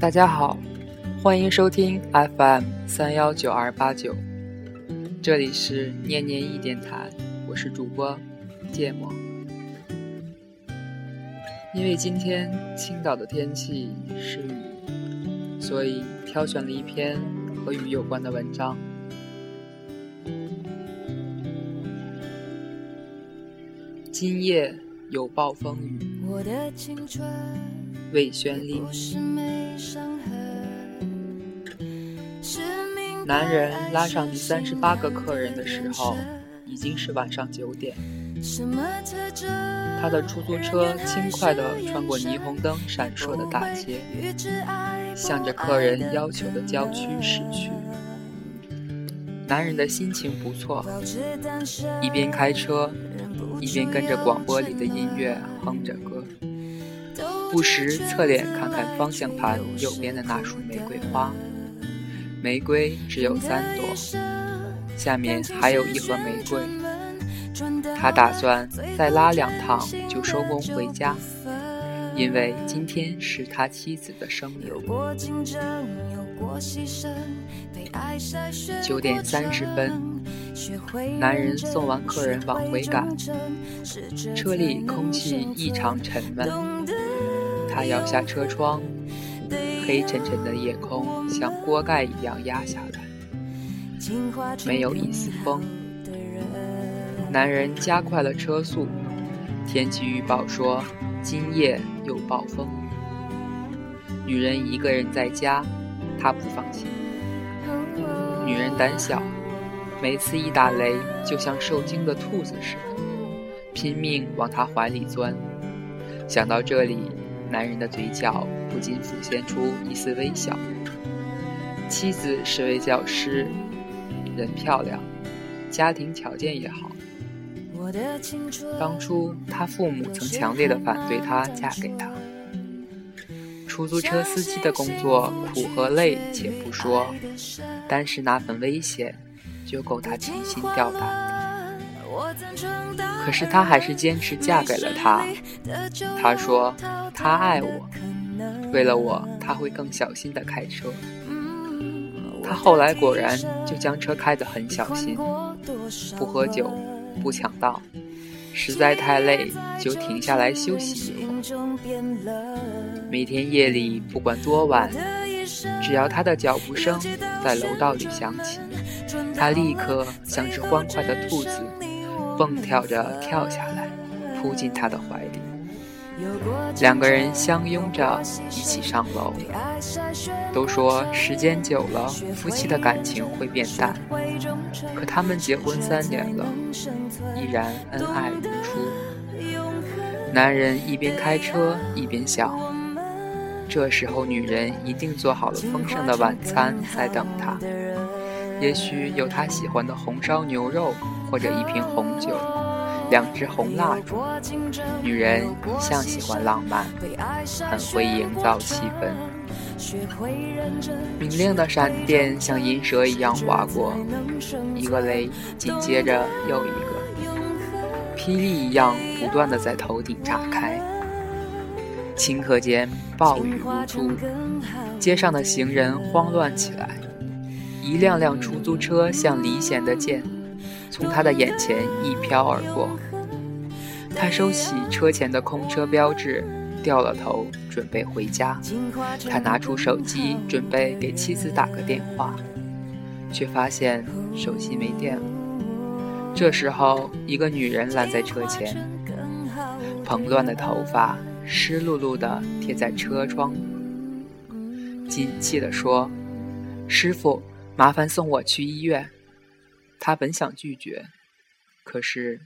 大家好，欢迎收听 FM 三幺九二八九，这里是念念一电台，我是主播芥末。因为今天青岛的天气是雨，所以挑选了一篇和雨有关的文章。今夜有暴风雨。魏宣丽。男人拉上第三十八个客人的时候，已经是晚上九点。他的出租车轻快地穿过霓虹灯闪烁的大街，向着客人要求的郊区驶去。男人的心情不错，一边开车，一边跟着广播里的音乐哼着歌，不时侧脸看看方向盘右边的那束玫瑰花。玫瑰只有三朵，下面还有一盒玫瑰。他打算再拉两趟就收工回家，因为今天是他妻子的生日。九点三十分，男人送完客人往回赶，车里空气异常沉闷。他摇下车窗，黑沉沉的夜空像锅盖一样压下来，没有一丝风。男人加快了车速。天气预报说今夜有暴风。女人一个人在家，她不放心。女人胆小，每次一打雷就像受惊的兔子似的，拼命往他怀里钻。想到这里，男人的嘴角不禁浮现出一丝微笑。妻子是位教师，人漂亮，家庭条件也好。当初他父母曾强烈的反对她嫁给他。出租车司机的工作苦和累且不说，单是那份危险就够他提心吊胆的。可是她还是坚持嫁给了他。她说他爱我，为了我他会更小心的开车。他后来果然就将车开得很小心，不喝酒。不抢道，实在太累就停下来休息一会儿。每天夜里不管多晚，只要他的脚步声在楼道里响起，他立刻像只欢快的兔子，蹦跳着跳下来，扑进他的怀里。两个人相拥着一起上楼。都说时间久了，夫妻的感情会变淡。可他们结婚三年了，依然恩爱如初。男人一边开车一边想：这时候女人一定做好了丰盛的晚餐在等他，也许有他喜欢的红烧牛肉，或者一瓶红酒。两支红蜡烛，女人一向喜欢浪漫，很会营造气氛。明亮的闪电像银蛇一样划过，一个雷紧接着又一个，霹雳一样不断的在头顶炸开。顷刻间，暴雨如注，街上的行人慌乱起来，一辆辆出租车像离弦的箭。从他的眼前一飘而过，他收起车前的空车标志，掉了头，准备回家。他拿出手机，准备给妻子打个电话，却发现手机没电了。这时候，一个女人拦在车前，蓬乱的头发湿漉漉的贴在车窗，紧气地说：“师傅，麻烦送我去医院。”他本想拒绝，可是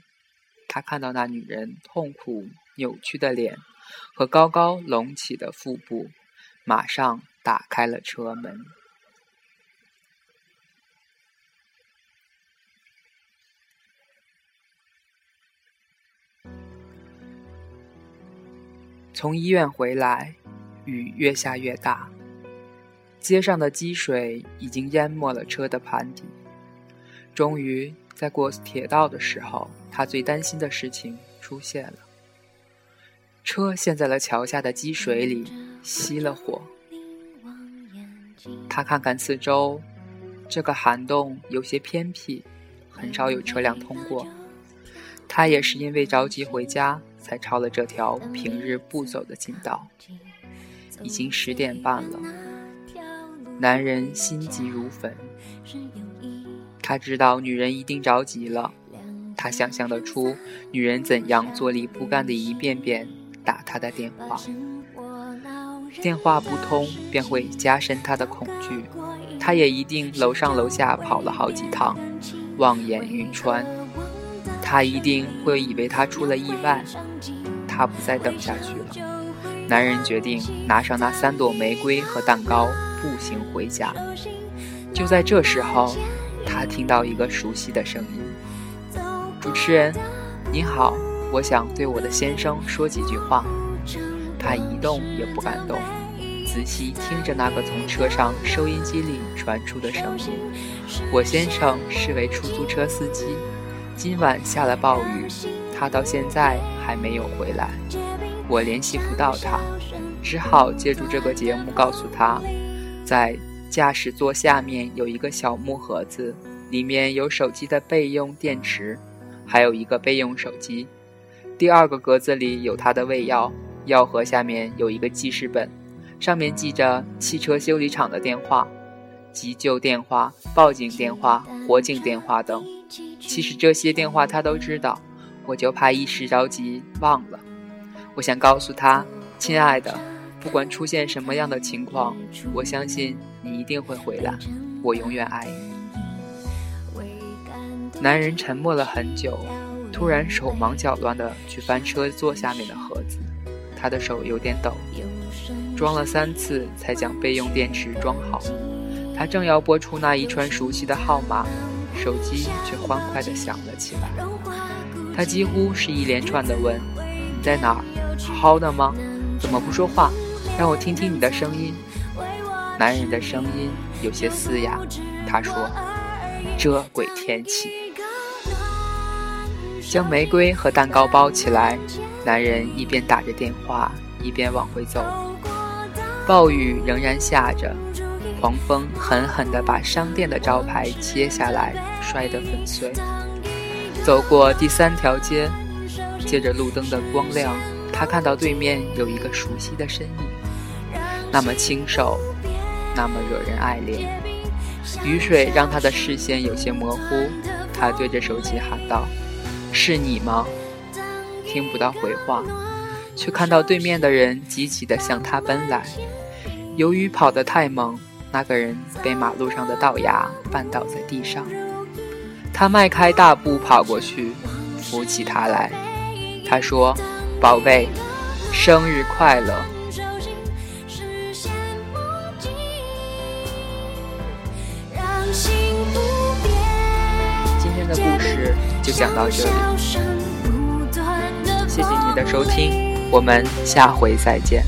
他看到那女人痛苦扭曲的脸和高高隆起的腹部，马上打开了车门。从医院回来，雨越下越大，街上的积水已经淹没了车的盘底。终于在过铁道的时候，他最担心的事情出现了。车陷在了桥下的积水里，熄了火。他看看四周，这个涵洞有些偏僻，很少有车辆通过。他也是因为着急回家，才抄了这条平日不走的近道。已经十点半了，男人心急如焚。他知道女人一定着急了，他想象得出女人怎样坐立不安的一遍遍打他的电话。电话不通，便会加深他的恐惧。他也一定楼上楼下跑了好几趟，望眼欲穿。他一定会以为他出了意外。他不再等下去了。男人决定拿上那三朵玫瑰和蛋糕，步行回家。就在这时候。他听到一个熟悉的声音：“主持人，您好，我想对我的先生说几句话。”他一动也不敢动，仔细听着那个从车上收音机里传出的声音：“我先生是位出租车司机，今晚下了暴雨，他到现在还没有回来，我联系不到他，只好借助这个节目告诉他，在。”驾驶座下面有一个小木盒子，里面有手机的备用电池，还有一个备用手机。第二个格子里有他的胃药，药盒下面有一个记事本，上面记着汽车修理厂的电话、急救电话、报警电话、火警电话等。其实这些电话他都知道，我就怕一时着急忘了。我想告诉他，亲爱的。不管出现什么样的情况，我相信你一定会回来。我永远爱你。男人沉默了很久，突然手忙脚乱地去翻车座下面的盒子，他的手有点抖，装了三次才将备用电池装好。他正要拨出那一串熟悉的号码，手机却欢快地响了起来。他几乎是一连串地问：“你在哪儿？好好的吗？怎么不说话？”让我听听你的声音。男人的声音有些嘶哑。他说：“这鬼天气。”将玫瑰和蛋糕包起来，男人一边打着电话，一边往回走。暴雨仍然下着，狂风狠狠地把商店的招牌切下来，摔得粉碎。走过第三条街，借着路灯的光亮，他看到对面有一个熟悉的身影。那么清瘦，那么惹人爱怜。雨水让他的视线有些模糊，他对着手机喊道：“是你吗？”听不到回话，却看到对面的人急急地向他奔来。由于跑得太猛，那个人被马路上的道牙绊倒在地上。他迈开大步跑过去，扶起他来。他说：“宝贝，生日快乐。”今天的故事就讲到这里，谢谢你的收听，我们下回再见。